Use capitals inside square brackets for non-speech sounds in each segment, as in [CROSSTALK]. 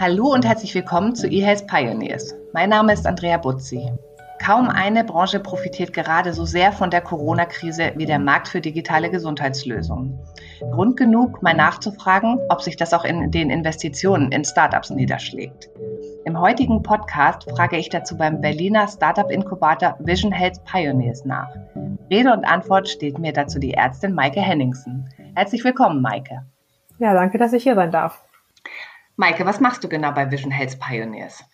Hallo und herzlich willkommen zu eHealth Pioneers. Mein Name ist Andrea Butzi. Kaum eine Branche profitiert gerade so sehr von der Corona-Krise wie der Markt für digitale Gesundheitslösungen. Grund genug, mal nachzufragen, ob sich das auch in den Investitionen in Startups niederschlägt. Im heutigen Podcast frage ich dazu beim Berliner Startup-Inkubator Vision Health Pioneers nach. Rede und Antwort steht mir dazu die Ärztin Maike Henningsen. Herzlich willkommen, Maike. Ja, danke, dass ich hier sein darf. Maike, was machst du genau bei Vision Health Pioneers?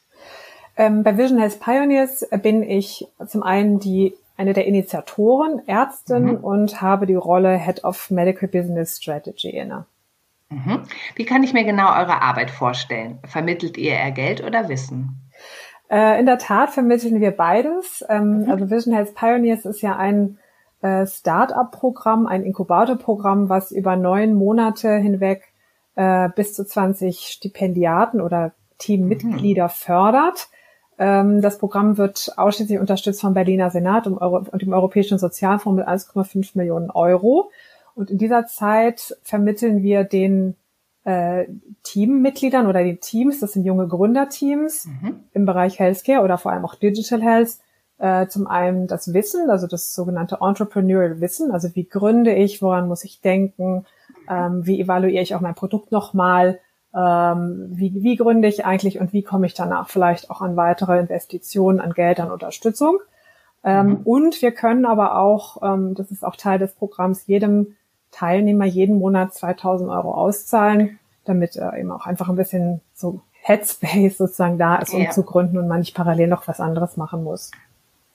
Ähm, bei Vision Health Pioneers bin ich zum einen die eine der Initiatoren, Ärztin mhm. und habe die Rolle Head of Medical Business Strategy inne. Mhm. Wie kann ich mir genau eure Arbeit vorstellen? Vermittelt ihr eher Geld oder Wissen? Äh, in der Tat vermitteln wir beides. Ähm, mhm. Also Vision Health Pioneers ist ja ein äh, Start-up-Programm, ein Inkubator-Programm, was über neun Monate hinweg äh, bis zu 20 Stipendiaten oder Teammitglieder mhm. fördert. Ähm, das Programm wird ausschließlich unterstützt vom Berliner Senat und, Euro und dem Europäischen Sozialfonds mit 1,5 Millionen Euro. Und in dieser Zeit vermitteln wir den äh, Teammitgliedern oder den Teams, das sind junge Gründerteams mhm. im Bereich Healthcare oder vor allem auch Digital Health, äh, zum einen das Wissen, also das sogenannte Entrepreneurial Wissen, also wie gründe ich, woran muss ich denken, ähm, wie evaluiere ich auch mein Produkt nochmal, ähm, wie, wie gründe ich eigentlich und wie komme ich danach vielleicht auch an weitere Investitionen, an Geld, an Unterstützung. Ähm, mhm. Und wir können aber auch, ähm, das ist auch Teil des Programms, jedem Teilnehmer jeden Monat 2000 Euro auszahlen, damit er eben auch einfach ein bisschen so Headspace sozusagen da ist, um ja. zu gründen und man nicht parallel noch was anderes machen muss.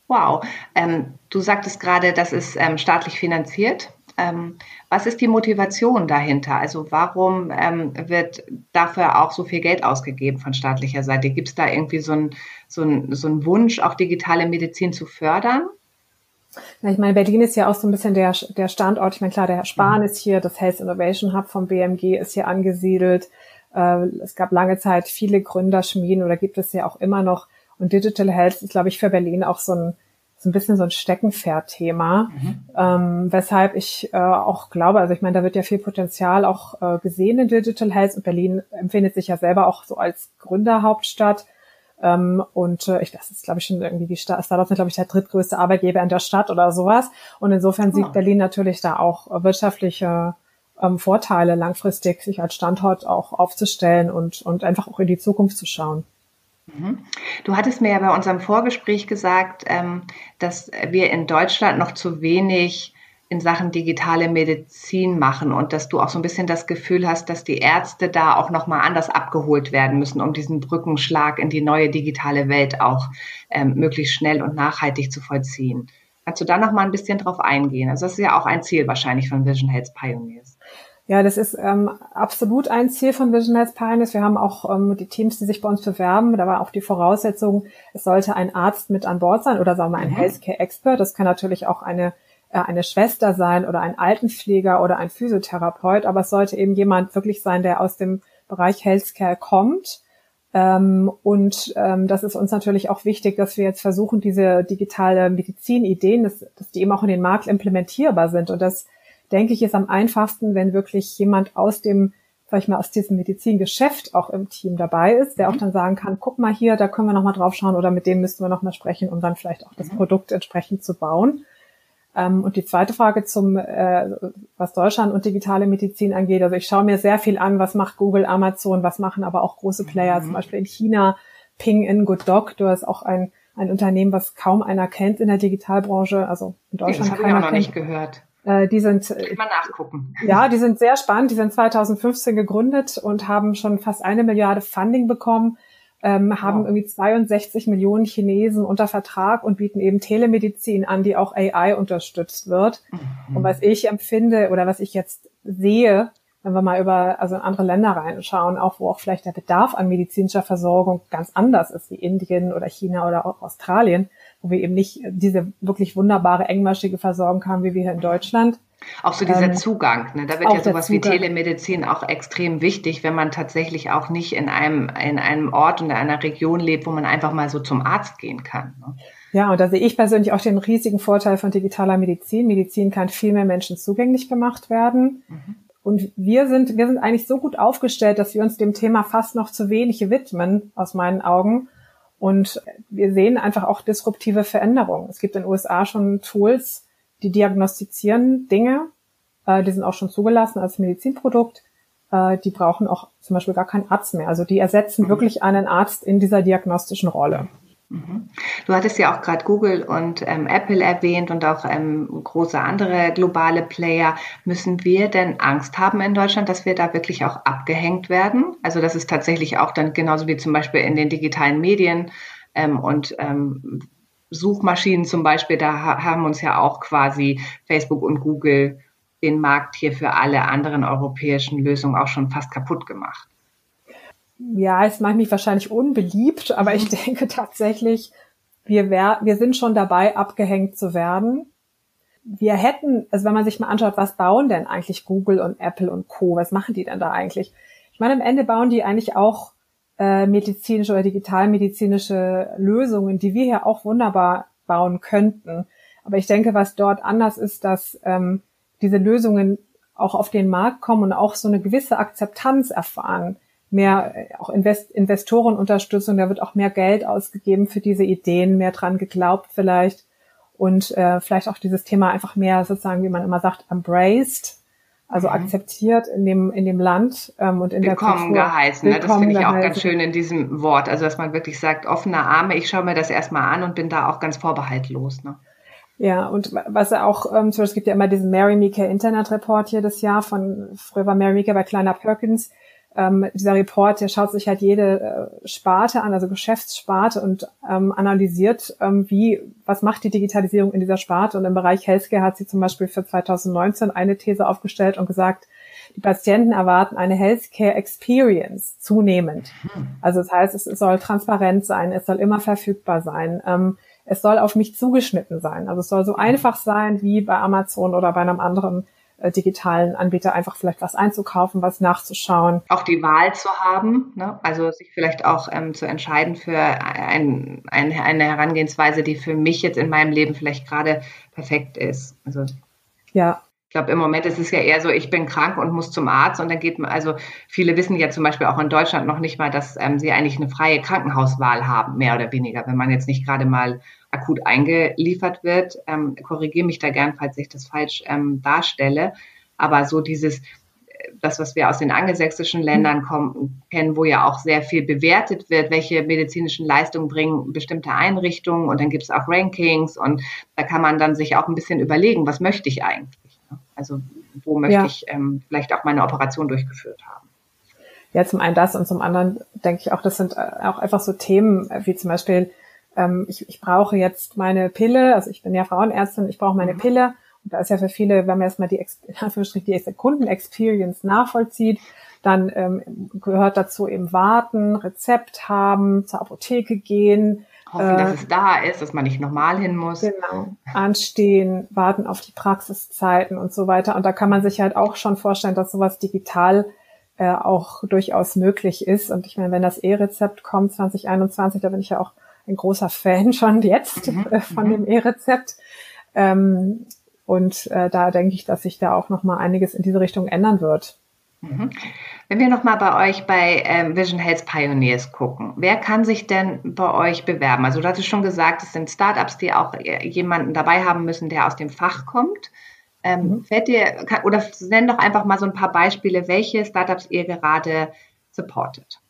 Wow. Ähm, du sagtest gerade, das ist ähm, staatlich finanziert. Ähm, was ist die Motivation dahinter? Also warum ähm, wird dafür auch so viel Geld ausgegeben von staatlicher Seite? Gibt es da irgendwie so einen so so ein Wunsch, auch digitale Medizin zu fördern? Ja, ich meine, Berlin ist ja auch so ein bisschen der, der Standort. Ich meine, klar, der Herr Spahn mhm. ist hier, das Health Innovation Hub vom BMG ist hier angesiedelt. Äh, es gab lange Zeit viele Gründerschmieden oder gibt es ja auch immer noch. Und Digital Health ist, glaube ich, für Berlin auch so ein, so ein bisschen so ein Steckenpferd-Thema, mhm. ähm, weshalb ich äh, auch glaube, also ich meine, da wird ja viel Potenzial auch äh, gesehen in Digital Health und Berlin empfindet sich ja selber auch so als Gründerhauptstadt. Ähm, und äh, ich, das ist, glaube ich, schon irgendwie die Stadt, Startups sind, glaube ich, der drittgrößte Arbeitgeber in der Stadt oder sowas. Und insofern oh. sieht Berlin natürlich da auch wirtschaftliche ähm, Vorteile, langfristig sich als Standort auch aufzustellen und, und einfach auch in die Zukunft zu schauen. Mhm. Du hattest mir ja bei unserem Vorgespräch gesagt, ähm, dass wir in Deutschland noch zu wenig in Sachen digitale Medizin machen und dass du auch so ein bisschen das Gefühl hast, dass die Ärzte da auch noch mal anders abgeholt werden müssen, um diesen Brückenschlag in die neue digitale Welt auch ähm, möglichst schnell und nachhaltig zu vollziehen. Kannst du da noch mal ein bisschen drauf eingehen? Also das ist ja auch ein Ziel wahrscheinlich von Vision Health Pioneers. Ja, das ist ähm, absolut ein Ziel von Vision Health Pioneers. Wir haben auch ähm, die Teams, die sich bei uns bewerben. Da war auch die Voraussetzung, es sollte ein Arzt mit an Bord sein oder sagen wir ein mhm. Healthcare Expert. Das kann natürlich auch eine äh, eine Schwester sein oder ein Altenpfleger oder ein Physiotherapeut, aber es sollte eben jemand wirklich sein, der aus dem Bereich Healthcare kommt. Ähm, und ähm, das ist uns natürlich auch wichtig, dass wir jetzt versuchen, diese digitale Medizinideen, dass, dass die eben auch in den Markt implementierbar sind. Und das, denke ich, ist am einfachsten, wenn wirklich jemand aus dem sag ich mal, aus diesem Medizingeschäft auch im Team dabei ist, der auch mhm. dann sagen kann, guck mal hier, da können wir nochmal drauf schauen oder mit dem müssten wir nochmal sprechen, um dann vielleicht auch das mhm. Produkt entsprechend zu bauen. Ähm, und die zweite Frage zum, äh, was Deutschland und digitale Medizin angeht. Also ich schaue mir sehr viel an, was macht Google, Amazon, was machen aber auch große Player, mhm. zum Beispiel in China, Ping in Good Doctor ist auch ein, ein Unternehmen, was kaum einer kennt in der Digitalbranche. Also in Deutschland das habe ich auch noch kennt. nicht gehört. Äh, die sind, mal nachgucken. [LAUGHS] Ja, die sind sehr spannend. Die sind 2015 gegründet und haben schon fast eine Milliarde Funding bekommen ähm, haben wow. irgendwie 62 Millionen Chinesen unter Vertrag und bieten eben Telemedizin an, die auch AI unterstützt wird. Mhm. Und was ich empfinde oder was ich jetzt sehe, wenn wir mal über also in andere Länder reinschauen, auch wo auch vielleicht der Bedarf an medizinischer Versorgung ganz anders ist, wie Indien oder China oder auch Australien, wo wir eben nicht diese wirklich wunderbare engmaschige Versorgung haben, wie wir hier in Deutschland, auch so dieser ähm, Zugang, ne? da wird ja sowas wie Telemedizin auch extrem wichtig, wenn man tatsächlich auch nicht in einem, in einem Ort und in einer Region lebt, wo man einfach mal so zum Arzt gehen kann. Ne? Ja, und da sehe ich persönlich auch den riesigen Vorteil von digitaler Medizin. Medizin kann viel mehr Menschen zugänglich gemacht werden. Mhm. Und wir sind, wir sind eigentlich so gut aufgestellt, dass wir uns dem Thema fast noch zu wenig widmen, aus meinen Augen. Und wir sehen einfach auch disruptive Veränderungen. Es gibt in den USA schon Tools, die diagnostizieren Dinge, äh, die sind auch schon zugelassen als Medizinprodukt. Äh, die brauchen auch zum Beispiel gar keinen Arzt mehr. Also die ersetzen mhm. wirklich einen Arzt in dieser diagnostischen Rolle. Mhm. Du hattest ja auch gerade Google und ähm, Apple erwähnt und auch ähm, große andere globale Player. Müssen wir denn Angst haben in Deutschland, dass wir da wirklich auch abgehängt werden? Also das ist tatsächlich auch dann genauso wie zum Beispiel in den digitalen Medien ähm, und ähm, Suchmaschinen zum Beispiel, da ha haben uns ja auch quasi Facebook und Google den Markt hier für alle anderen europäischen Lösungen auch schon fast kaputt gemacht. Ja, es macht mich wahrscheinlich unbeliebt, aber ich mhm. denke tatsächlich, wir, wär, wir sind schon dabei, abgehängt zu werden. Wir hätten, also wenn man sich mal anschaut, was bauen denn eigentlich Google und Apple und Co., was machen die denn da eigentlich? Ich meine, am Ende bauen die eigentlich auch äh, medizinische oder digitalmedizinische Lösungen, die wir hier auch wunderbar bauen könnten. Aber ich denke, was dort anders ist, dass ähm, diese Lösungen auch auf den Markt kommen und auch so eine gewisse Akzeptanz erfahren mehr äh, auch Invest Investorenunterstützung, da wird auch mehr Geld ausgegeben für diese Ideen, mehr dran geglaubt vielleicht und äh, vielleicht auch dieses Thema einfach mehr sozusagen, wie man immer sagt, embraced, also mhm. akzeptiert in dem in dem Land ähm, und in willkommen der Kultur. geheißen. Willkommen das finde ich auch ganz schön in diesem Wort, also dass man wirklich sagt offene Arme. Ich schaue mir das erstmal an und bin da auch ganz vorbehaltlos. Ne? Ja, und was auch, ähm, zum Beispiel es gibt ja immer diesen Mary Meeker Internet Report hier das Jahr von früher war Mary Meeker bei Kleiner Perkins ähm, dieser Report, der schaut sich halt jede äh, Sparte an, also Geschäftssparte und ähm, analysiert, ähm, wie, was macht die Digitalisierung in dieser Sparte. Und im Bereich Healthcare hat sie zum Beispiel für 2019 eine These aufgestellt und gesagt, die Patienten erwarten eine Healthcare Experience zunehmend. Also das heißt, es soll transparent sein, es soll immer verfügbar sein. Ähm, es soll auf mich zugeschnitten sein. Also es soll so einfach sein wie bei Amazon oder bei einem anderen digitalen Anbieter einfach vielleicht was einzukaufen, was nachzuschauen. Auch die Wahl zu haben, ne? also sich vielleicht auch ähm, zu entscheiden für ein, ein, eine Herangehensweise, die für mich jetzt in meinem Leben vielleicht gerade perfekt ist. Also ja, ich glaube, im Moment ist es ja eher so, ich bin krank und muss zum Arzt und dann geht man, also viele wissen ja zum Beispiel auch in Deutschland noch nicht mal, dass ähm, sie eigentlich eine freie Krankenhauswahl haben, mehr oder weniger, wenn man jetzt nicht gerade mal akut eingeliefert wird. Ähm, Korrigiere mich da gern, falls ich das falsch ähm, darstelle. Aber so dieses, äh, das, was wir aus den angelsächsischen Ländern kommen, kennen, wo ja auch sehr viel bewertet wird, welche medizinischen Leistungen bringen bestimmte Einrichtungen und dann gibt es auch Rankings und da kann man dann sich auch ein bisschen überlegen, was möchte ich eigentlich? Ne? Also wo möchte ja. ich ähm, vielleicht auch meine Operation durchgeführt haben? Ja, zum einen das und zum anderen denke ich auch, das sind äh, auch einfach so Themen wie zum Beispiel ähm, ich, ich brauche jetzt meine Pille, also ich bin ja Frauenärztin, ich brauche meine mhm. Pille. Und da ist ja für viele, wenn man erstmal die, die Kundenexperience nachvollzieht, dann ähm, gehört dazu eben warten, Rezept haben, zur Apotheke gehen. Hoffen, äh, dass es da ist, dass man nicht nochmal hin muss. Genau. Anstehen, warten auf die Praxiszeiten und so weiter. Und da kann man sich halt auch schon vorstellen, dass sowas digital äh, auch durchaus möglich ist. Und ich meine, wenn das E-Rezept kommt 2021, da bin ich ja auch ein großer Fan schon jetzt mhm. äh, von mhm. dem E-Rezept. Ähm, und äh, da denke ich, dass sich da auch noch mal einiges in diese Richtung ändern wird. Mhm. Wenn wir noch mal bei euch bei ähm, Vision Health Pioneers gucken, wer kann sich denn bei euch bewerben? Also du hattest schon gesagt, es sind Startups, die auch äh, jemanden dabei haben müssen, der aus dem Fach kommt. Ähm, mhm. Fällt dir oder nenn doch einfach mal so ein paar Beispiele, welche Startups ihr gerade supportet.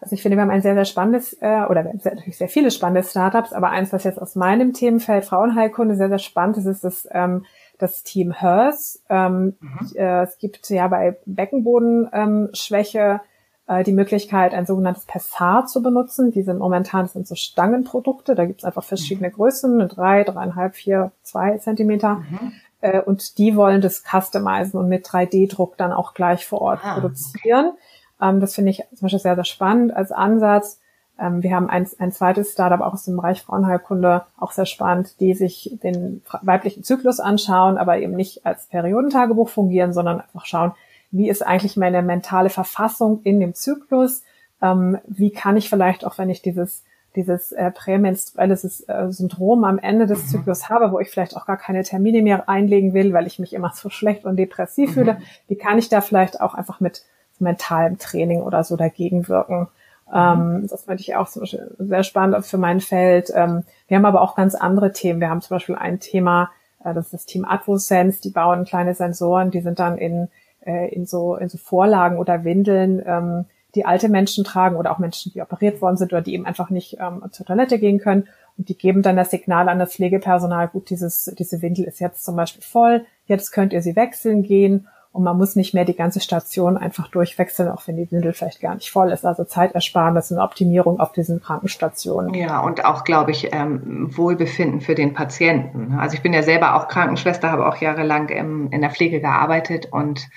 Also ich finde, wir haben ein sehr, sehr spannendes, äh, oder natürlich sehr viele spannende Startups, aber eins, was jetzt aus meinem Themenfeld Frauenheilkunde sehr, sehr spannend ist, ist das, ähm, das Team HERS. Ähm, mhm. äh, es gibt ja bei Beckenbodenschwäche ähm, äh, die Möglichkeit, ein sogenanntes Pessar zu benutzen. Die sind momentan, das sind so Stangenprodukte, da gibt es einfach verschiedene mhm. Größen, drei, dreieinhalb, vier, zwei Zentimeter. Mhm. Äh, und die wollen das customizen und mit 3D-Druck dann auch gleich vor Ort ah, produzieren. Okay. Ähm, das finde ich zum Beispiel sehr, sehr spannend als Ansatz. Ähm, wir haben ein, ein zweites Startup auch aus dem Bereich Frauenheilkunde, auch sehr spannend, die sich den weiblichen Zyklus anschauen, aber eben nicht als Periodentagebuch fungieren, sondern einfach schauen, wie ist eigentlich meine mentale Verfassung in dem Zyklus? Ähm, wie kann ich vielleicht auch, wenn ich dieses dieses äh, prämenstruelle äh, Syndrom am Ende des mhm. Zyklus habe, wo ich vielleicht auch gar keine Termine mehr einlegen will, weil ich mich immer so [LAUGHS] schlecht und depressiv mhm. fühle, wie kann ich da vielleicht auch einfach mit mentalem Training oder so dagegen wirken? Mhm. Ähm, das fand ich auch zum Beispiel sehr spannend für mein Feld. Ähm, wir haben aber auch ganz andere Themen. Wir haben zum Beispiel ein Thema, äh, das ist das Team Advosense, die bauen kleine Sensoren, die sind dann in, äh, in, so, in so Vorlagen oder Windeln, ähm, die alte Menschen tragen oder auch Menschen, die operiert worden sind oder die eben einfach nicht ähm, zur Toilette gehen können. Und die geben dann das Signal an das Pflegepersonal, gut, dieses, diese Windel ist jetzt zum Beispiel voll, jetzt könnt ihr sie wechseln gehen und man muss nicht mehr die ganze Station einfach durchwechseln, auch wenn die Windel vielleicht gar nicht voll ist. Also Zeitersparnis und Optimierung auf diesen Krankenstationen. Ja, und auch, glaube ich, ähm, Wohlbefinden für den Patienten. Also ich bin ja selber auch Krankenschwester, habe auch jahrelang im, in der Pflege gearbeitet und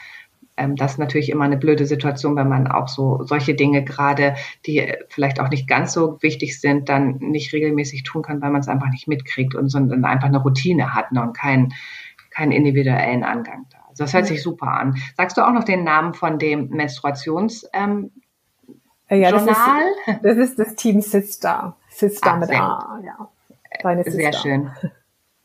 ähm, das ist natürlich immer eine blöde Situation, wenn man auch so solche Dinge gerade, die vielleicht auch nicht ganz so wichtig sind, dann nicht regelmäßig tun kann, weil man es einfach nicht mitkriegt und sondern einfach eine Routine hat ne, und keinen keinen individuellen Angang da. Das hört sich super an. Sagst du auch noch den Namen von dem Menstruations ähm, ja, Journal? Das ist, [LAUGHS] das ist das Team Sister. Sister Ach, mit A, ja. Deine Sister. Sehr schön. [LAUGHS]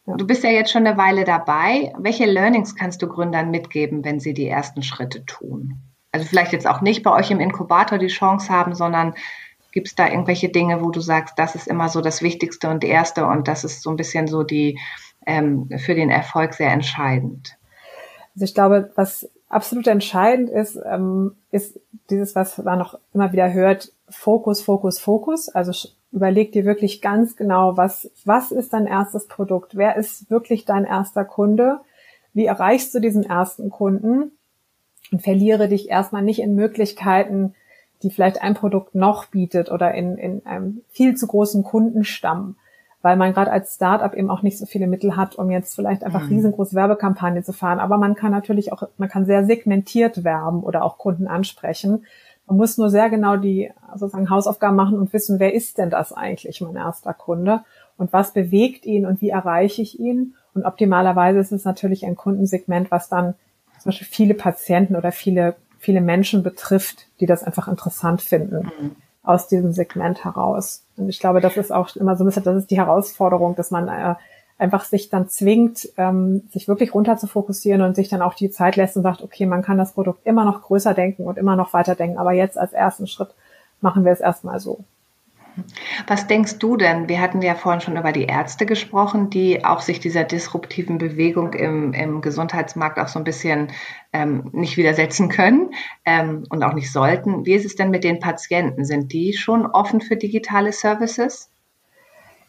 Ja. Du bist ja jetzt schon eine Weile dabei. Welche Learnings kannst du Gründern mitgeben, wenn sie die ersten Schritte tun? Also vielleicht jetzt auch nicht bei euch im Inkubator die Chance haben, sondern gibt es da irgendwelche Dinge, wo du sagst, das ist immer so das Wichtigste und Erste und das ist so ein bisschen so die ähm, für den Erfolg sehr entscheidend? Also ich glaube, was absolut entscheidend ist, ähm, ist dieses, was man noch immer wieder hört, Fokus, Fokus, Fokus. Also überleg dir wirklich ganz genau, was, was ist dein erstes Produkt? Wer ist wirklich dein erster Kunde? Wie erreichst du diesen ersten Kunden? Und verliere dich erstmal nicht in Möglichkeiten, die vielleicht ein Produkt noch bietet oder in, in einem viel zu großen Kundenstamm weil man gerade als Startup eben auch nicht so viele Mittel hat, um jetzt vielleicht einfach mhm. riesengroße Werbekampagnen zu fahren. Aber man kann natürlich auch, man kann sehr segmentiert werben oder auch Kunden ansprechen. Man muss nur sehr genau die sozusagen Hausaufgaben machen und wissen, wer ist denn das eigentlich, mein erster Kunde? Und was bewegt ihn und wie erreiche ich ihn? Und optimalerweise ist es natürlich ein Kundensegment, was dann zum Beispiel viele Patienten oder viele, viele Menschen betrifft, die das einfach interessant finden. Mhm aus diesem Segment heraus. Und ich glaube, das ist auch immer so ein bisschen, das ist die Herausforderung, dass man äh, einfach sich dann zwingt, ähm, sich wirklich runter zu fokussieren und sich dann auch die Zeit lässt und sagt, okay, man kann das Produkt immer noch größer denken und immer noch weiter denken, aber jetzt als ersten Schritt machen wir es erstmal so. Was denkst du denn? Wir hatten ja vorhin schon über die Ärzte gesprochen, die auch sich dieser disruptiven Bewegung im, im Gesundheitsmarkt auch so ein bisschen ähm, nicht widersetzen können ähm, und auch nicht sollten. Wie ist es denn mit den Patienten? Sind die schon offen für digitale Services?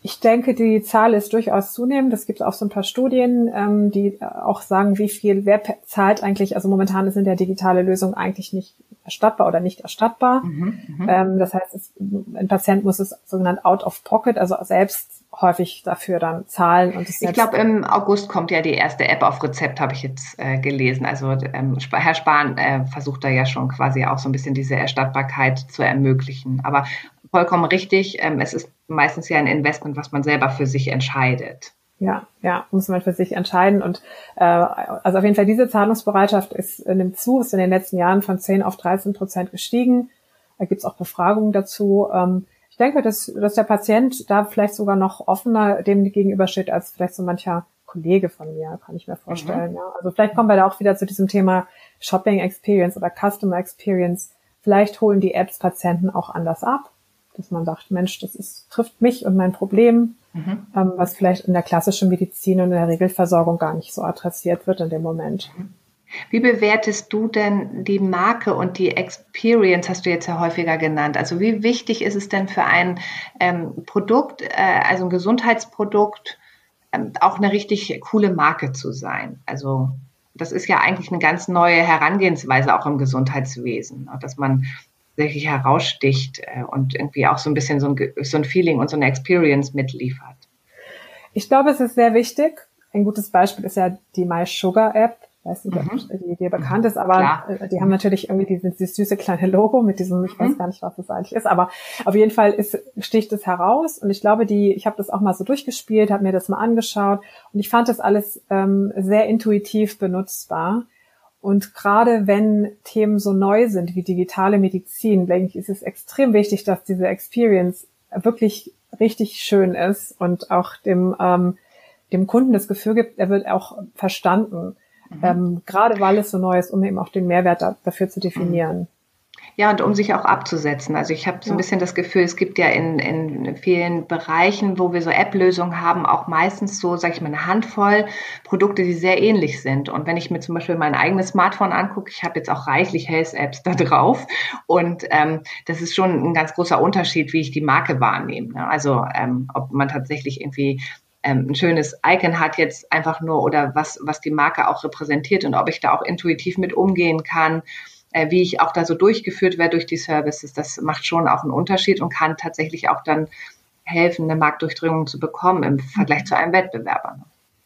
Ich denke, die Zahl ist durchaus zunehmend. Es gibt auch so ein paar Studien, ähm, die auch sagen, wie viel, wer zahlt eigentlich, also momentan sind ja digitale Lösungen eigentlich nicht erstattbar oder nicht erstattbar. Mhm, mhm. ähm, das heißt, es, ein Patient muss es sogenannt out of pocket, also selbst häufig dafür dann zahlen. Und ich glaube, im August kommt ja die erste App auf Rezept, habe ich jetzt äh, gelesen. Also ähm, Herr Spahn äh, versucht da ja schon quasi auch so ein bisschen diese Erstattbarkeit zu ermöglichen. Aber vollkommen richtig. Ähm, es ist meistens ja ein Investment, was man selber für sich entscheidet. Ja, ja, muss man für sich entscheiden. Und äh, also auf jeden Fall diese Zahlungsbereitschaft ist äh, nimmt zu, ist in den letzten Jahren von 10 auf 13 Prozent gestiegen. Da gibt's auch Befragungen dazu. Ähm, ich denke, dass, dass der Patient da vielleicht sogar noch offener dem gegenübersteht als vielleicht so mancher Kollege von mir, kann ich mir vorstellen. Mhm. Ja. Also vielleicht kommen wir da auch wieder zu diesem Thema Shopping Experience oder Customer Experience. Vielleicht holen die Apps Patienten auch anders ab dass man sagt, Mensch, das ist, trifft mich und mein Problem, mhm. ähm, was vielleicht in der klassischen Medizin und in der Regelversorgung gar nicht so adressiert wird in dem Moment. Wie bewertest du denn die Marke und die Experience, hast du jetzt ja häufiger genannt? Also wie wichtig ist es denn für ein ähm, Produkt, äh, also ein Gesundheitsprodukt, ähm, auch eine richtig coole Marke zu sein? Also das ist ja eigentlich eine ganz neue Herangehensweise auch im Gesundheitswesen, dass man wirklich heraussticht äh, und irgendwie auch so ein bisschen so ein, so ein Feeling und so eine Experience mitliefert. Ich glaube, es ist sehr wichtig. Ein gutes Beispiel ist ja die My Sugar App. Ich weiß nicht, ob mhm. die dir bekannt ist, aber Klar. Äh, die haben natürlich irgendwie dieses, dieses süße kleine Logo mit diesem, ich weiß mhm. gar nicht, was das eigentlich ist, aber auf jeden Fall ist, sticht es heraus und ich glaube, die, ich habe das auch mal so durchgespielt, habe mir das mal angeschaut und ich fand das alles ähm, sehr intuitiv benutzbar. Und gerade wenn Themen so neu sind wie digitale Medizin, denke ich, ist es extrem wichtig, dass diese Experience wirklich richtig schön ist und auch dem, ähm, dem Kunden das Gefühl gibt, er wird auch verstanden. Mhm. Ähm, gerade weil es so neu ist, um eben auch den Mehrwert da, dafür zu definieren. Ja, und um sich auch abzusetzen. Also ich habe so ein bisschen das Gefühl, es gibt ja in, in vielen Bereichen, wo wir so App-Lösungen haben, auch meistens so, sage ich mal, eine Handvoll Produkte, die sehr ähnlich sind. Und wenn ich mir zum Beispiel mein eigenes Smartphone angucke, ich habe jetzt auch reichlich Health-Apps da [LAUGHS] drauf. Und ähm, das ist schon ein ganz großer Unterschied, wie ich die Marke wahrnehme. Ne? Also ähm, ob man tatsächlich irgendwie ähm, ein schönes Icon hat jetzt einfach nur oder was, was die Marke auch repräsentiert und ob ich da auch intuitiv mit umgehen kann äh, wie ich auch da so durchgeführt werde durch die Services, das macht schon auch einen Unterschied und kann tatsächlich auch dann helfen, eine Marktdurchdringung zu bekommen im Vergleich mhm. zu einem Wettbewerber.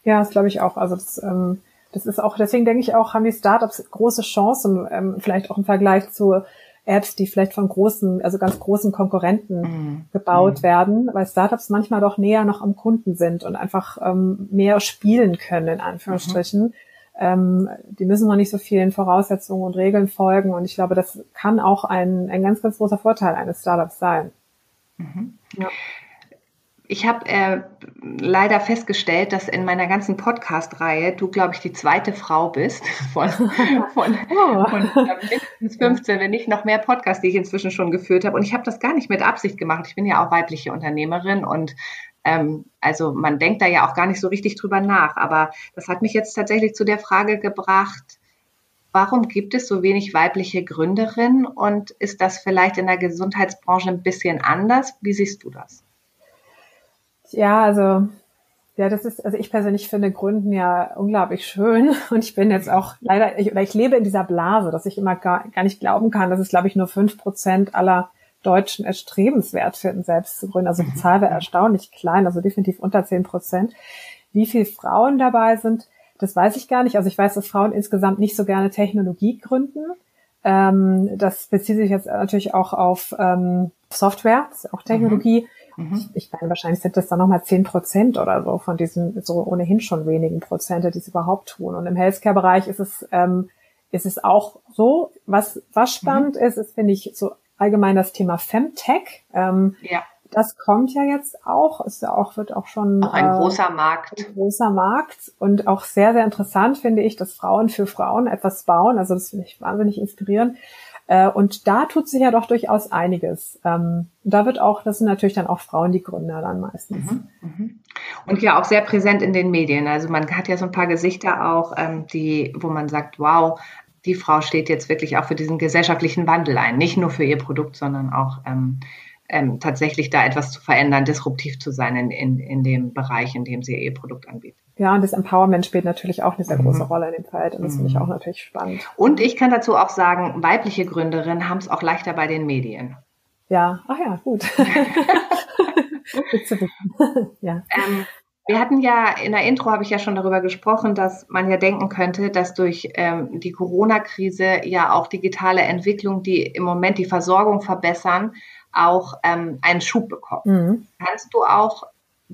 Ja, das glaube ich auch. Also das, ähm, das ist auch, deswegen denke ich auch, haben die Startups große Chancen, ähm, vielleicht auch im Vergleich zu Apps, die vielleicht von großen, also ganz großen Konkurrenten mhm. gebaut mhm. werden, weil Startups manchmal doch näher noch am Kunden sind und einfach ähm, mehr spielen können, in Anführungsstrichen. Mhm ähm, die müssen noch nicht so vielen Voraussetzungen und Regeln folgen. Und ich glaube, das kann auch ein, ein ganz, ganz großer Vorteil eines Startups sein. Mhm. Ja. Ich habe äh, leider festgestellt, dass in meiner ganzen Podcast-Reihe du, glaube ich, die zweite Frau bist [LAUGHS] von, von, [LAUGHS] oh. von mindestens 15, wenn nicht noch mehr Podcasts, die ich inzwischen schon geführt habe. Und ich habe das gar nicht mit Absicht gemacht. Ich bin ja auch weibliche Unternehmerin und ähm, also man denkt da ja auch gar nicht so richtig drüber nach. Aber das hat mich jetzt tatsächlich zu der Frage gebracht, warum gibt es so wenig weibliche Gründerinnen und ist das vielleicht in der Gesundheitsbranche ein bisschen anders? Wie siehst du das? Ja, also ja, das ist, also ich persönlich finde Gründen ja unglaublich schön. [LAUGHS] Und ich bin jetzt auch leider, ich, oder ich lebe in dieser Blase, dass ich immer gar, gar nicht glauben kann, dass es, glaube ich, nur fünf Prozent aller Deutschen erstrebenswert finden, selbst zu gründen. Also die mhm. Zahl wäre erstaunlich klein, also definitiv unter zehn Prozent. Wie viele Frauen dabei sind, das weiß ich gar nicht. Also ich weiß, dass Frauen insgesamt nicht so gerne Technologie gründen. Ähm, das bezieht sich jetzt natürlich auch auf ähm, Software, auch Technologie. Mhm. Ich, ich meine, wahrscheinlich sind das dann nochmal zehn Prozent oder so von diesen so ohnehin schon wenigen Prozente, die es überhaupt tun. Und im Healthcare-Bereich ist es ähm, ist es auch so. Was was spannend mhm. ist, ist finde ich so allgemein das Thema Femtech. Ähm, ja. Das kommt ja jetzt auch, ist ja auch, wird auch schon auch ein äh, großer Markt. Ein großer Markt und auch sehr, sehr interessant finde ich, dass Frauen für Frauen etwas bauen. Also das finde ich wahnsinnig inspirierend. Äh, und da tut sich ja doch durchaus einiges. Ähm, da wird auch, das sind natürlich dann auch Frauen die Gründer dann meistens. Mhm, mhm. Und ja auch sehr präsent in den Medien. Also man hat ja so ein paar Gesichter auch, ähm, die, wo man sagt, wow, die Frau steht jetzt wirklich auch für diesen gesellschaftlichen Wandel ein, nicht nur für ihr Produkt, sondern auch ähm, ähm, tatsächlich da etwas zu verändern, disruptiv zu sein in, in, in dem Bereich, in dem sie ihr Produkt anbietet. Ja, und das Empowerment spielt natürlich auch eine sehr große mhm. Rolle in dem Feld und das mhm. finde ich auch natürlich spannend. Und ich kann dazu auch sagen, weibliche Gründerinnen haben es auch leichter bei den Medien. Ja, ach ja, gut. [LAUGHS] gut zu wissen. [LAUGHS] ja. Ähm, wir hatten ja in der Intro habe ich ja schon darüber gesprochen, dass man ja denken könnte, dass durch ähm, die Corona-Krise ja auch digitale Entwicklung, die im Moment die Versorgung verbessern, auch ähm, einen Schub bekommen. Mhm. Kannst du auch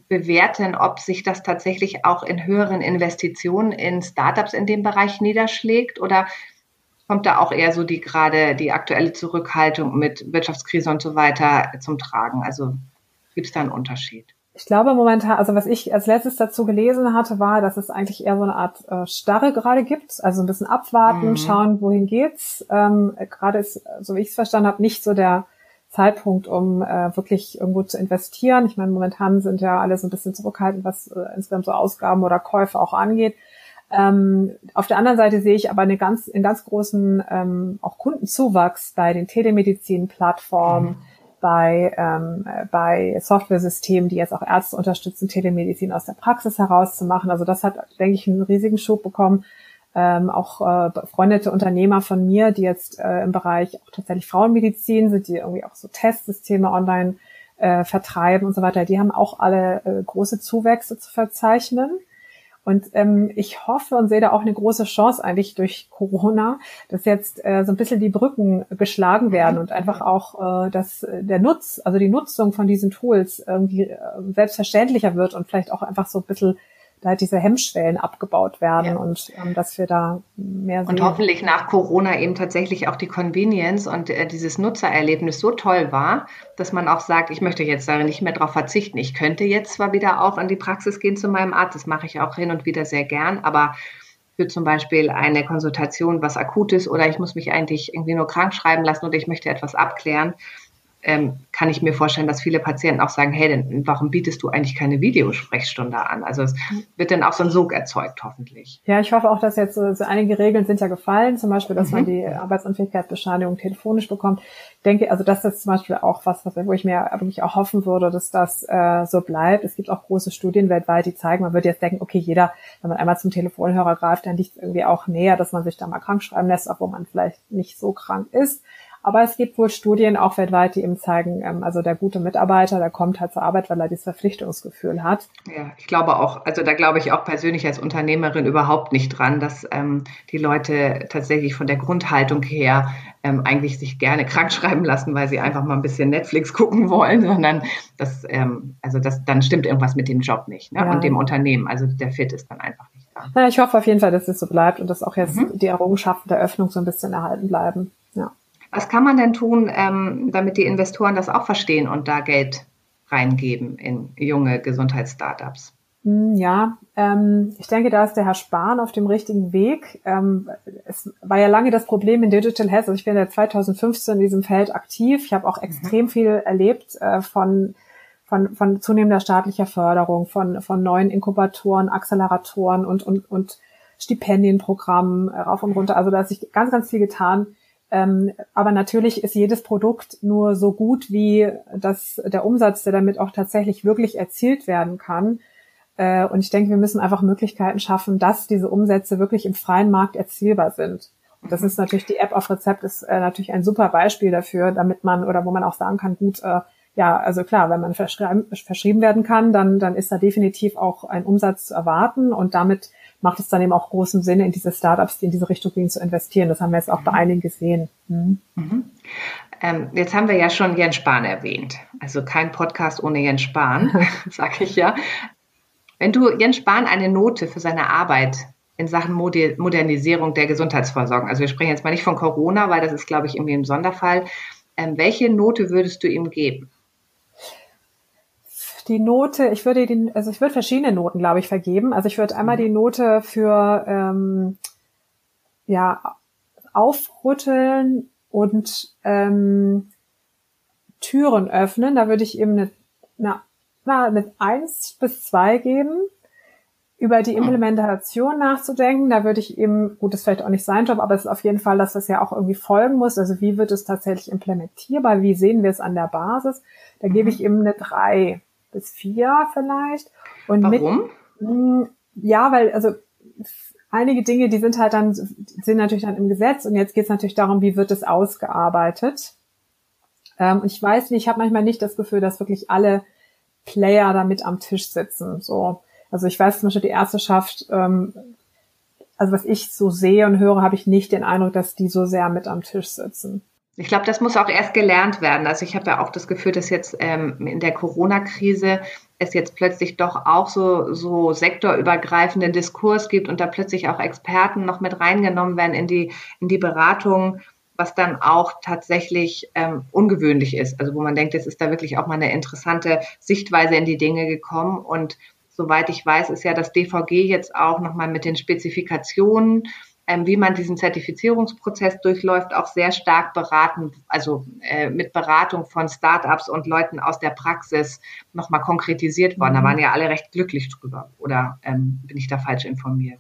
bewerten, ob sich das tatsächlich auch in höheren Investitionen in Startups in dem Bereich niederschlägt oder kommt da auch eher so die gerade die aktuelle Zurückhaltung mit Wirtschaftskrise und so weiter zum Tragen? Also gibt es da einen Unterschied? Ich glaube momentan, also was ich als letztes dazu gelesen hatte, war, dass es eigentlich eher so eine Art äh, Starre gerade gibt. Also ein bisschen abwarten, mhm. schauen, wohin geht's. Ähm, gerade ist, so wie ich es verstanden habe, nicht so der Zeitpunkt, um äh, wirklich irgendwo zu investieren. Ich meine, momentan sind ja alle so ein bisschen zurückhaltend, was äh, insgesamt so Ausgaben oder Käufe auch angeht. Ähm, auf der anderen Seite sehe ich aber eine ganz, einen ganz großen ähm, auch Kundenzuwachs bei den Telemedizin-Plattformen. Mhm bei, ähm, bei Software-Systemen, die jetzt auch Ärzte unterstützen, Telemedizin aus der Praxis herauszumachen. Also das hat, denke ich, einen riesigen Schub bekommen. Ähm, auch äh, befreundete Unternehmer von mir, die jetzt äh, im Bereich auch tatsächlich Frauenmedizin sind, die irgendwie auch so Testsysteme online äh, vertreiben und so weiter, die haben auch alle äh, große Zuwächse zu verzeichnen. Und ähm, ich hoffe und sehe da auch eine große Chance eigentlich durch Corona, dass jetzt äh, so ein bisschen die Brücken geschlagen werden und einfach auch, äh, dass der Nutz, also die Nutzung von diesen Tools irgendwie äh, selbstverständlicher wird und vielleicht auch einfach so ein bisschen da diese Hemmschwellen abgebaut werden ja. und ähm, dass wir da mehr sehen. Und hoffentlich nach Corona eben tatsächlich auch die Convenience und äh, dieses Nutzererlebnis so toll war, dass man auch sagt, ich möchte jetzt da nicht mehr darauf verzichten. Ich könnte jetzt zwar wieder auch an die Praxis gehen zu meinem Arzt, das mache ich auch hin und wieder sehr gern, aber für zum Beispiel eine Konsultation was Akutes oder ich muss mich eigentlich irgendwie nur krank schreiben lassen oder ich möchte etwas abklären, ähm, kann ich mir vorstellen, dass viele Patienten auch sagen, hey, denn warum bietest du eigentlich keine Videosprechstunde an? Also es wird dann auch so ein Sog erzeugt, hoffentlich. Ja, ich hoffe auch, dass jetzt so, so einige Regeln sind ja gefallen, zum Beispiel, dass mhm. man die Arbeitsunfähigkeitsbescheinigung telefonisch bekommt. Ich denke, also das ist zum Beispiel auch was, was wo ich mir wirklich auch hoffen würde, dass das äh, so bleibt. Es gibt auch große Studien weltweit, die zeigen, man würde jetzt denken, okay, jeder, wenn man einmal zum Telefonhörer greift, dann liegt es irgendwie auch näher, dass man sich da mal krank schreiben lässt, obwohl man vielleicht nicht so krank ist. Aber es gibt wohl Studien auch weltweit, die eben zeigen, ähm, also der gute Mitarbeiter, der kommt halt zur Arbeit, weil er dieses Verpflichtungsgefühl hat. Ja, ich glaube auch, also da glaube ich auch persönlich als Unternehmerin überhaupt nicht dran, dass ähm, die Leute tatsächlich von der Grundhaltung her ähm, eigentlich sich gerne [LAUGHS] krank schreiben lassen, weil sie einfach mal ein bisschen Netflix gucken wollen, sondern das, ähm, also das, dann stimmt irgendwas mit dem Job nicht ne? Ja. und dem Unternehmen. Also der Fit ist dann einfach nicht da. Ja, ich hoffe auf jeden Fall, dass es so bleibt und dass auch jetzt mhm. die Errungenschaften der Öffnung so ein bisschen erhalten bleiben. Ja. Was kann man denn tun, ähm, damit die Investoren das auch verstehen und da Geld reingeben in junge Gesundheitsstartups? Hm, ja, ähm, ich denke, da ist der Herr Spahn auf dem richtigen Weg. Ähm, es war ja lange das Problem in Digital Health. Also ich bin seit 2015 in diesem Feld aktiv. Ich habe auch extrem mhm. viel erlebt äh, von, von, von zunehmender staatlicher Förderung, von, von neuen Inkubatoren, Acceleratoren und, und, und Stipendienprogrammen äh, rauf und runter. Also da hat sich ganz, ganz viel getan. Ähm, aber natürlich ist jedes Produkt nur so gut, wie das, der Umsatz, der damit auch tatsächlich wirklich erzielt werden kann. Äh, und ich denke, wir müssen einfach Möglichkeiten schaffen, dass diese Umsätze wirklich im freien Markt erzielbar sind. Und das ist natürlich, die App auf Rezept ist äh, natürlich ein super Beispiel dafür, damit man oder wo man auch sagen kann, gut, äh, ja, also klar, wenn man verschrieben werden kann, dann, dann ist da definitiv auch ein Umsatz zu erwarten und damit macht es dann eben auch großen Sinn, in diese Startups, die in diese Richtung gehen, zu investieren. Das haben wir jetzt auch bei mhm. einigen gesehen. Mhm. Mhm. Ähm, jetzt haben wir ja schon Jens Spahn erwähnt. Also kein Podcast ohne Jens Spahn, [LAUGHS] sage ich ja. Wenn du Jens Spahn eine Note für seine Arbeit in Sachen Modernisierung der Gesundheitsversorgung, also wir sprechen jetzt mal nicht von Corona, weil das ist, glaube ich, irgendwie ein Sonderfall, ähm, welche Note würdest du ihm geben? Die Note, ich würde den, also ich würde verschiedene Noten, glaube ich, vergeben. Also ich würde einmal die Note für ähm, ja aufrütteln und ähm, Türen öffnen. Da würde ich eben eine, eine, eine eins bis zwei geben. Über die Implementation nachzudenken, da würde ich eben, gut, das ist vielleicht auch nicht sein Job, aber es ist auf jeden Fall, dass das ja auch irgendwie folgen muss. Also wie wird es tatsächlich implementierbar? Wie sehen wir es an der Basis? Da gebe ich eben eine drei bis vier vielleicht. Und Warum? Mit, hm, ja, weil also einige Dinge, die sind halt dann sind natürlich dann im Gesetz und jetzt geht es natürlich darum, wie wird es ausgearbeitet. Ähm, ich weiß nicht, ich habe manchmal nicht das Gefühl, dass wirklich alle Player da mit am Tisch sitzen. So, also ich weiß zum Beispiel die Ärzteschaft, ähm, also was ich so sehe und höre, habe ich nicht den Eindruck, dass die so sehr mit am Tisch sitzen. Ich glaube, das muss auch erst gelernt werden. Also ich habe ja auch das Gefühl, dass jetzt ähm, in der Corona-Krise es jetzt plötzlich doch auch so, so sektorübergreifenden Diskurs gibt und da plötzlich auch Experten noch mit reingenommen werden in die, in die Beratung, was dann auch tatsächlich ähm, ungewöhnlich ist. Also wo man denkt, jetzt ist da wirklich auch mal eine interessante Sichtweise in die Dinge gekommen. Und soweit ich weiß, ist ja das DVG jetzt auch nochmal mit den Spezifikationen ähm, wie man diesen Zertifizierungsprozess durchläuft, auch sehr stark beraten, also äh, mit Beratung von Startups und Leuten aus der Praxis nochmal konkretisiert worden. Da mhm. waren ja alle recht glücklich drüber. Oder ähm, bin ich da falsch informiert?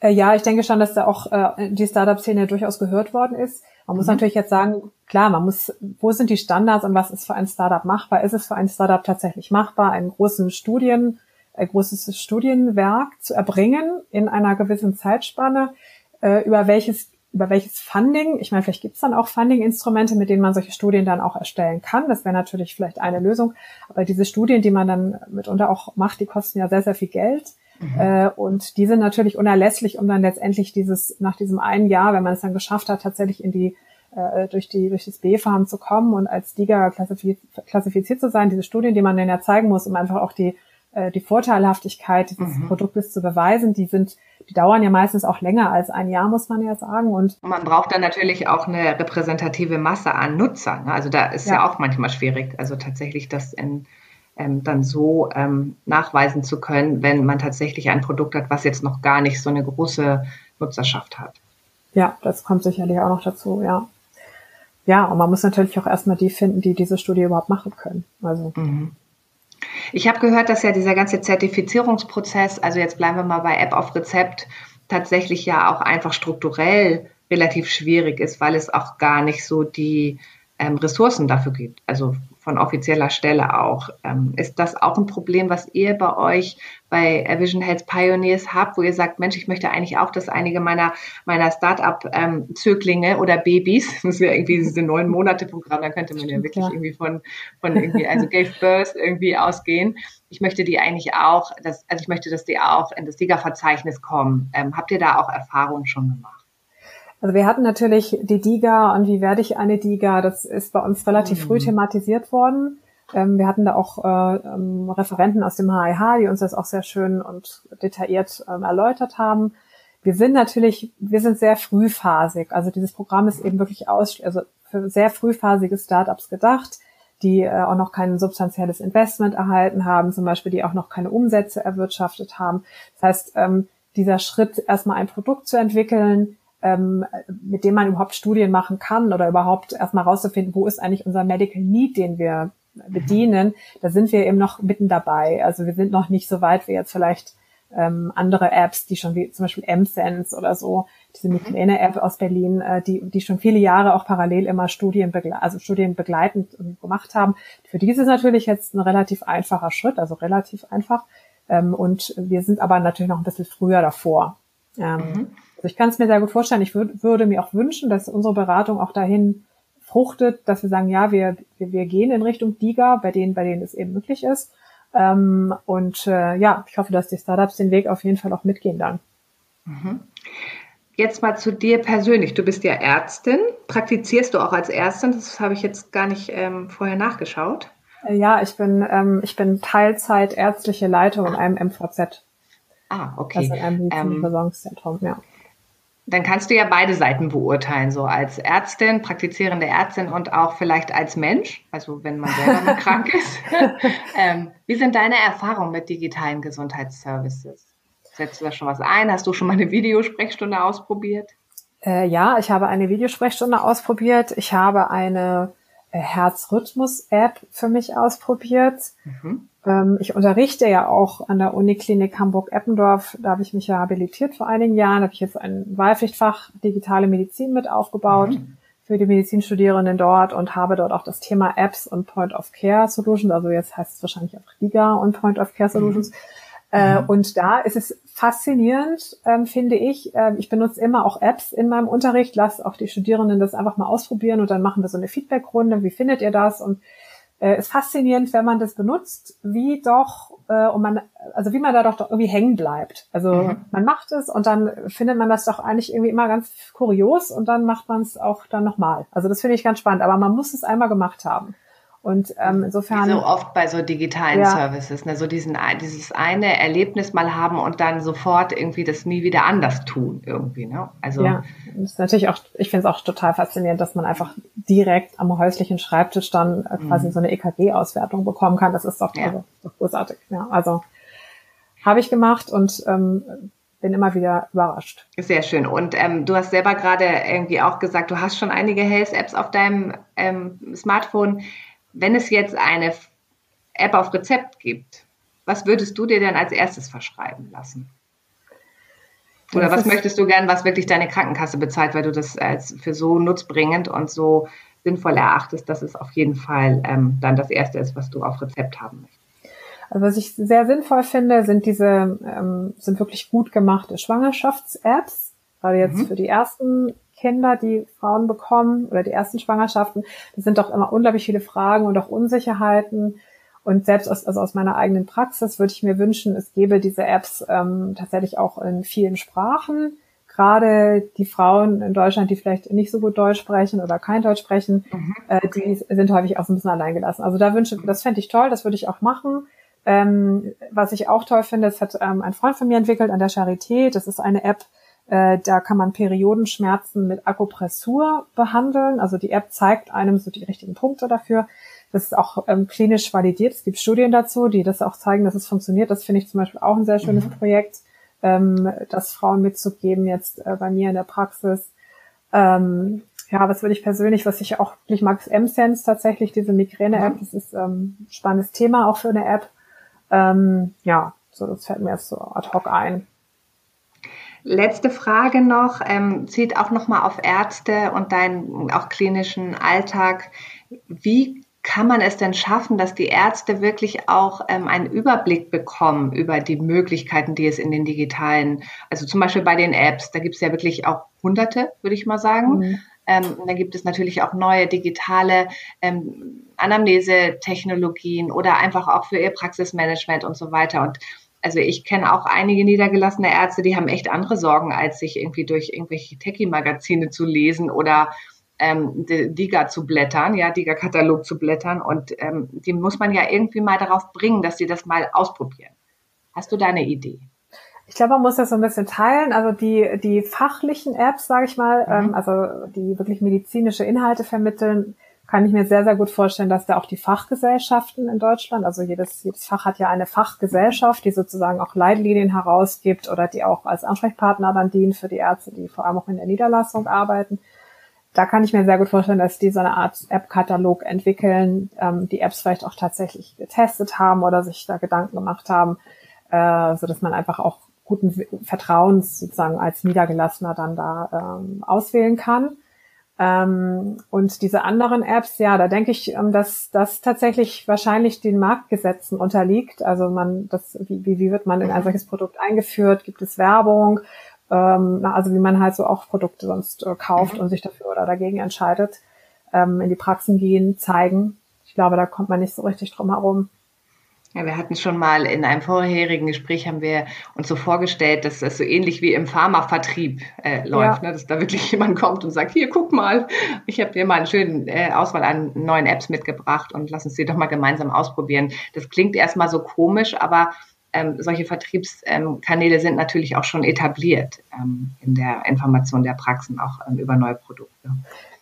Äh, ja, ich denke schon, dass da auch äh, die Startup-Szene durchaus gehört worden ist. Man muss mhm. natürlich jetzt sagen, klar, man muss, wo sind die Standards und was ist für ein Startup machbar? Ist es für ein Startup tatsächlich machbar, einen großen Studien ein großes Studienwerk zu erbringen in einer gewissen Zeitspanne, äh, über welches über welches Funding, ich meine, vielleicht gibt es dann auch Funding-Instrumente, mit denen man solche Studien dann auch erstellen kann. Das wäre natürlich vielleicht eine Lösung. Aber diese Studien, die man dann mitunter auch macht, die kosten ja sehr, sehr viel Geld. Mhm. Äh, und die sind natürlich unerlässlich, um dann letztendlich dieses, nach diesem einen Jahr, wenn man es dann geschafft hat, tatsächlich in die äh, durch die durch das B-Farm zu kommen und als DIGA klassifiziert, klassifiziert zu sein, diese Studien, die man dann ja zeigen muss, um einfach auch die äh, die Vorteilhaftigkeit dieses mhm. Produktes zu beweisen, die sind, die dauern ja meistens auch länger als ein Jahr, muss man ja sagen. Und man braucht dann natürlich auch eine repräsentative Masse an Nutzern. Also da ist ja. ja auch manchmal schwierig, also tatsächlich das in, ähm, dann so ähm, nachweisen zu können, wenn man tatsächlich ein Produkt hat, was jetzt noch gar nicht so eine große Nutzerschaft hat. Ja, das kommt sicherlich auch noch dazu, ja. Ja, und man muss natürlich auch erstmal die finden, die diese Studie überhaupt machen können. Also. Mhm. Ich habe gehört, dass ja dieser ganze Zertifizierungsprozess, also jetzt bleiben wir mal bei App auf Rezept, tatsächlich ja auch einfach strukturell relativ schwierig ist, weil es auch gar nicht so die ähm, Ressourcen dafür gibt. Also von offizieller Stelle auch. Ähm, ist das auch ein Problem, was ihr bei euch bei Vision Health Pioneers habt, wo ihr sagt, Mensch, ich möchte eigentlich auch, dass einige meiner, meiner Start-up-Zöglinge ähm, oder Babys, [LAUGHS] das wäre irgendwie diese neun Monate Programm, da könnte man ja wirklich ja. irgendwie von, von irgendwie, also gave birth irgendwie ausgehen. Ich möchte die eigentlich auch, dass, also ich möchte, dass die auch in das DIGA-Verzeichnis kommen. Ähm, habt ihr da auch Erfahrungen schon gemacht? Also wir hatten natürlich die DIGA und wie werde ich eine DIGA, das ist bei uns relativ mhm. früh thematisiert worden. Ähm, wir hatten da auch äh, ähm, Referenten aus dem HIH, die uns das auch sehr schön und detailliert ähm, erläutert haben. Wir sind natürlich, wir sind sehr frühphasig. Also dieses Programm ist eben wirklich aus, also für sehr frühphasige Startups gedacht, die äh, auch noch kein substanzielles Investment erhalten haben, zum Beispiel, die auch noch keine Umsätze erwirtschaftet haben. Das heißt, ähm, dieser Schritt, erstmal ein Produkt zu entwickeln, ähm, mit dem man überhaupt Studien machen kann oder überhaupt erstmal rauszufinden, wo ist eigentlich unser Medical Need, den wir bedienen, da sind wir eben noch mitten dabei. Also wir sind noch nicht so weit wie jetzt vielleicht ähm, andere Apps, die schon wie zum Beispiel M-Sense oder so, diese mhm. Migräne-App aus Berlin, äh, die, die schon viele Jahre auch parallel immer Studien, also Studien begleitend gemacht haben. Für die ist es natürlich jetzt ein relativ einfacher Schritt, also relativ einfach. Ähm, und wir sind aber natürlich noch ein bisschen früher davor. Ähm, mhm. Also ich kann es mir sehr gut vorstellen. Ich würd, würde mir auch wünschen, dass unsere Beratung auch dahin fruchtet, dass wir sagen, ja, wir, wir, wir gehen in Richtung DIGA, bei denen, bei denen es eben möglich ist. Ähm, und äh, ja, ich hoffe, dass die Startups den Weg auf jeden Fall auch mitgehen dann. Mhm. Jetzt mal zu dir persönlich. Du bist ja Ärztin. Praktizierst du auch als Ärztin? Das habe ich jetzt gar nicht ähm, vorher nachgeschaut. Äh, ja, ich bin, ähm, ich bin Teilzeit ärztliche Leitung in einem MVZ. Ah, okay. Also in einem Medizinversorgungszentrum, ähm, ja dann kannst du ja beide Seiten beurteilen, so als Ärztin, praktizierende Ärztin und auch vielleicht als Mensch, also wenn man selber mal [LAUGHS] krank ist. Ähm, wie sind deine Erfahrungen mit digitalen Gesundheitsservices? Setzt du da schon was ein? Hast du schon mal eine Videosprechstunde ausprobiert? Äh, ja, ich habe eine Videosprechstunde ausprobiert. Ich habe eine äh, Herzrhythmus-App für mich ausprobiert. Mhm. Ähm, ich unterrichte ja auch an der Uniklinik Hamburg-Eppendorf. Da habe ich mich ja habilitiert vor einigen Jahren. Da habe ich jetzt ein Wahlpflichtfach digitale Medizin mit aufgebaut mhm. für die Medizinstudierenden dort und habe dort auch das Thema Apps und Point-of-Care Solutions, also jetzt heißt es wahrscheinlich auch DIGA und Point-of-Care mhm. Solutions. Mhm. Äh, und da ist es faszinierend, ähm, finde ich. Ähm, ich benutze immer auch Apps in meinem Unterricht, lasse auch die Studierenden das einfach mal ausprobieren und dann machen wir so eine Feedbackrunde. Wie findet ihr das? Und äh, ist faszinierend, wenn man das benutzt, wie doch, äh, und man, also wie man da doch, doch irgendwie hängen bleibt. Also mhm. man macht es und dann findet man das doch eigentlich irgendwie immer ganz kurios und dann macht man es auch dann nochmal. Also das finde ich ganz spannend, aber man muss es einmal gemacht haben. Und ähm, insofern. Wie so oft bei so digitalen ja. Services, ne? so diesen, dieses eine Erlebnis mal haben und dann sofort irgendwie das nie wieder anders tun, irgendwie, ne? Also. Ja, das ist natürlich auch, ich finde es auch total faszinierend, dass man einfach direkt am häuslichen Schreibtisch dann äh, quasi mhm. so eine EKG-Auswertung bekommen kann. Das ist doch, ja. also, doch großartig. Ja, also habe ich gemacht und ähm, bin immer wieder überrascht. Sehr schön. Und ähm, du hast selber gerade irgendwie auch gesagt, du hast schon einige Health-Apps auf deinem ähm, Smartphone wenn es jetzt eine App auf Rezept gibt, was würdest du dir denn als erstes verschreiben lassen? Oder das was möchtest du gern, was wirklich deine Krankenkasse bezahlt, weil du das als für so nutzbringend und so sinnvoll erachtest, dass es auf jeden Fall ähm, dann das erste ist, was du auf Rezept haben möchtest? Also was ich sehr sinnvoll finde, sind diese ähm, sind wirklich gut gemachte Schwangerschafts-Apps, gerade jetzt mhm. für die ersten Kinder, die Frauen bekommen oder die ersten Schwangerschaften, das sind doch immer unglaublich viele Fragen und auch Unsicherheiten. Und selbst aus, also aus meiner eigenen Praxis würde ich mir wünschen, es gäbe diese Apps ähm, tatsächlich auch in vielen Sprachen. Gerade die Frauen in Deutschland, die vielleicht nicht so gut Deutsch sprechen oder kein Deutsch sprechen, mhm. äh, die sind häufig auch so ein bisschen alleingelassen. Also da wünsche, das fände ich toll, das würde ich auch machen. Ähm, was ich auch toll finde, das hat ähm, ein Freund von mir entwickelt an der Charité. Das ist eine App, da kann man Periodenschmerzen mit Akupressur behandeln. Also die App zeigt einem so die richtigen Punkte dafür. Das ist auch ähm, klinisch validiert. Es gibt Studien dazu, die das auch zeigen, dass es funktioniert. Das finde ich zum Beispiel auch ein sehr schönes mhm. Projekt, ähm, das Frauen mitzugeben jetzt äh, bei mir in der Praxis. Ähm, ja, was würde ich persönlich, was ich auch ich mag, ist M-Sense tatsächlich, diese Migräne-App. Mhm. Das ist ähm, ein spannendes Thema auch für eine App. Ähm, ja, so das fällt mir jetzt so ad hoc ein. Letzte Frage noch, ähm, zieht auch nochmal auf Ärzte und deinen auch klinischen Alltag. Wie kann man es denn schaffen, dass die Ärzte wirklich auch ähm, einen Überblick bekommen über die Möglichkeiten, die es in den digitalen, also zum Beispiel bei den Apps, da gibt es ja wirklich auch hunderte, würde ich mal sagen. Mhm. Ähm, dann gibt es natürlich auch neue digitale ähm, Anamnese-Technologien oder einfach auch für ihr Praxismanagement und so weiter. Und also ich kenne auch einige niedergelassene Ärzte, die haben echt andere Sorgen, als sich irgendwie durch irgendwelche Techie-Magazine zu lesen oder ähm, Diga zu blättern, ja, Diga-Katalog zu blättern. Und ähm, die muss man ja irgendwie mal darauf bringen, dass sie das mal ausprobieren. Hast du da eine Idee? Ich glaube, man muss das so ein bisschen teilen. Also die, die fachlichen Apps, sage ich mal, mhm. ähm, also die wirklich medizinische Inhalte vermitteln, kann ich mir sehr, sehr gut vorstellen, dass da auch die Fachgesellschaften in Deutschland, also jedes, jedes Fach hat ja eine Fachgesellschaft, die sozusagen auch Leitlinien herausgibt oder die auch als Ansprechpartner dann dienen für die Ärzte, die vor allem auch in der Niederlassung arbeiten. Da kann ich mir sehr gut vorstellen, dass die so eine Art App-Katalog entwickeln, ähm, die Apps vielleicht auch tatsächlich getestet haben oder sich da Gedanken gemacht haben, äh, so dass man einfach auch guten Vertrauens sozusagen als Niedergelassener dann da ähm, auswählen kann. Ähm, und diese anderen Apps, ja, da denke ich, ähm, dass das tatsächlich wahrscheinlich den Marktgesetzen unterliegt. Also man, das, wie, wie wird man in ein solches Produkt eingeführt? Gibt es Werbung? Ähm, also wie man halt so auch Produkte sonst äh, kauft mhm. und sich dafür oder dagegen entscheidet, in die Praxen gehen, zeigen. Ich glaube, da kommt man nicht so richtig drum herum. Ja, wir hatten schon mal in einem vorherigen Gespräch haben wir uns so vorgestellt, dass das so ähnlich wie im Pharmavertrieb äh, läuft, ja. ne? dass da wirklich [LAUGHS] jemand kommt und sagt, hier, guck mal, ich habe dir mal eine schöne äh, Auswahl an neuen Apps mitgebracht und lass uns die doch mal gemeinsam ausprobieren. Das klingt erstmal so komisch, aber ähm, solche Vertriebskanäle sind natürlich auch schon etabliert ähm, in der Information der Praxen, auch ähm, über neue Produkte.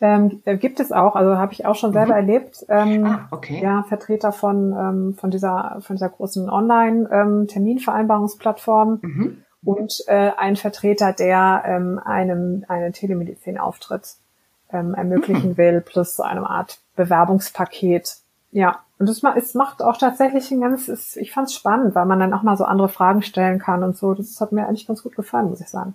Ähm, äh, gibt es auch, also habe ich auch schon selber mhm. erlebt. Ähm, ah, okay. Ja, Vertreter von, ähm, von, dieser, von dieser großen Online-Terminvereinbarungsplattform mhm. und äh, ein Vertreter, der einem einen Telemedizin-Auftritt ermöglichen mhm. will, plus so eine Art Bewerbungspaket. Ja, und es, es macht auch tatsächlich ein ganz, ich fand es spannend, weil man dann auch mal so andere Fragen stellen kann und so. Das hat mir eigentlich ganz gut gefallen, muss ich sagen.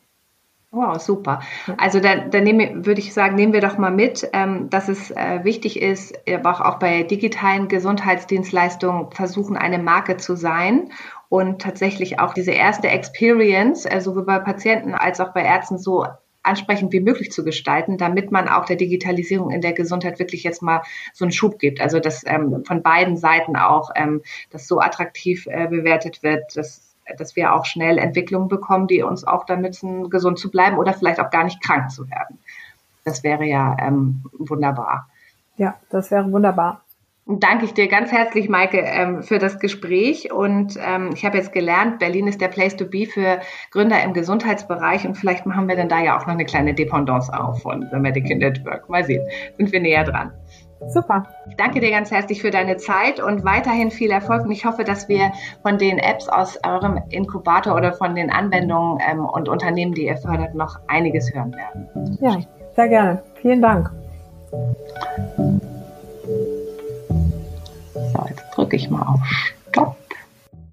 Wow, super. Also da, da nehmen, würde ich sagen, nehmen wir doch mal mit, ähm, dass es äh, wichtig ist, aber auch bei digitalen Gesundheitsdienstleistungen versuchen, eine Marke zu sein und tatsächlich auch diese erste Experience, also sowohl bei Patienten als auch bei Ärzten so ansprechend wie möglich zu gestalten, damit man auch der Digitalisierung in der Gesundheit wirklich jetzt mal so einen Schub gibt. Also dass ähm, von beiden Seiten auch ähm, das so attraktiv äh, bewertet wird, dass dass wir auch schnell Entwicklungen bekommen, die uns auch da nützen, gesund zu bleiben oder vielleicht auch gar nicht krank zu werden. Das wäre ja ähm, wunderbar. Ja, das wäre wunderbar. Danke ich dir ganz herzlich, Maike, ähm, für das Gespräch. Und ähm, ich habe jetzt gelernt, Berlin ist der Place to be für Gründer im Gesundheitsbereich. Und vielleicht machen wir dann da ja auch noch eine kleine Dependance auf von The Medical Network. Mal sehen, sind wir näher dran. Super. Ich danke dir ganz herzlich für deine Zeit und weiterhin viel Erfolg. Und ich hoffe, dass wir von den Apps aus eurem Inkubator oder von den Anwendungen ähm, und Unternehmen, die ihr fördert, noch einiges hören werden. Ja, sehr gerne. Vielen Dank. So, jetzt drücke ich mal auf Stopp.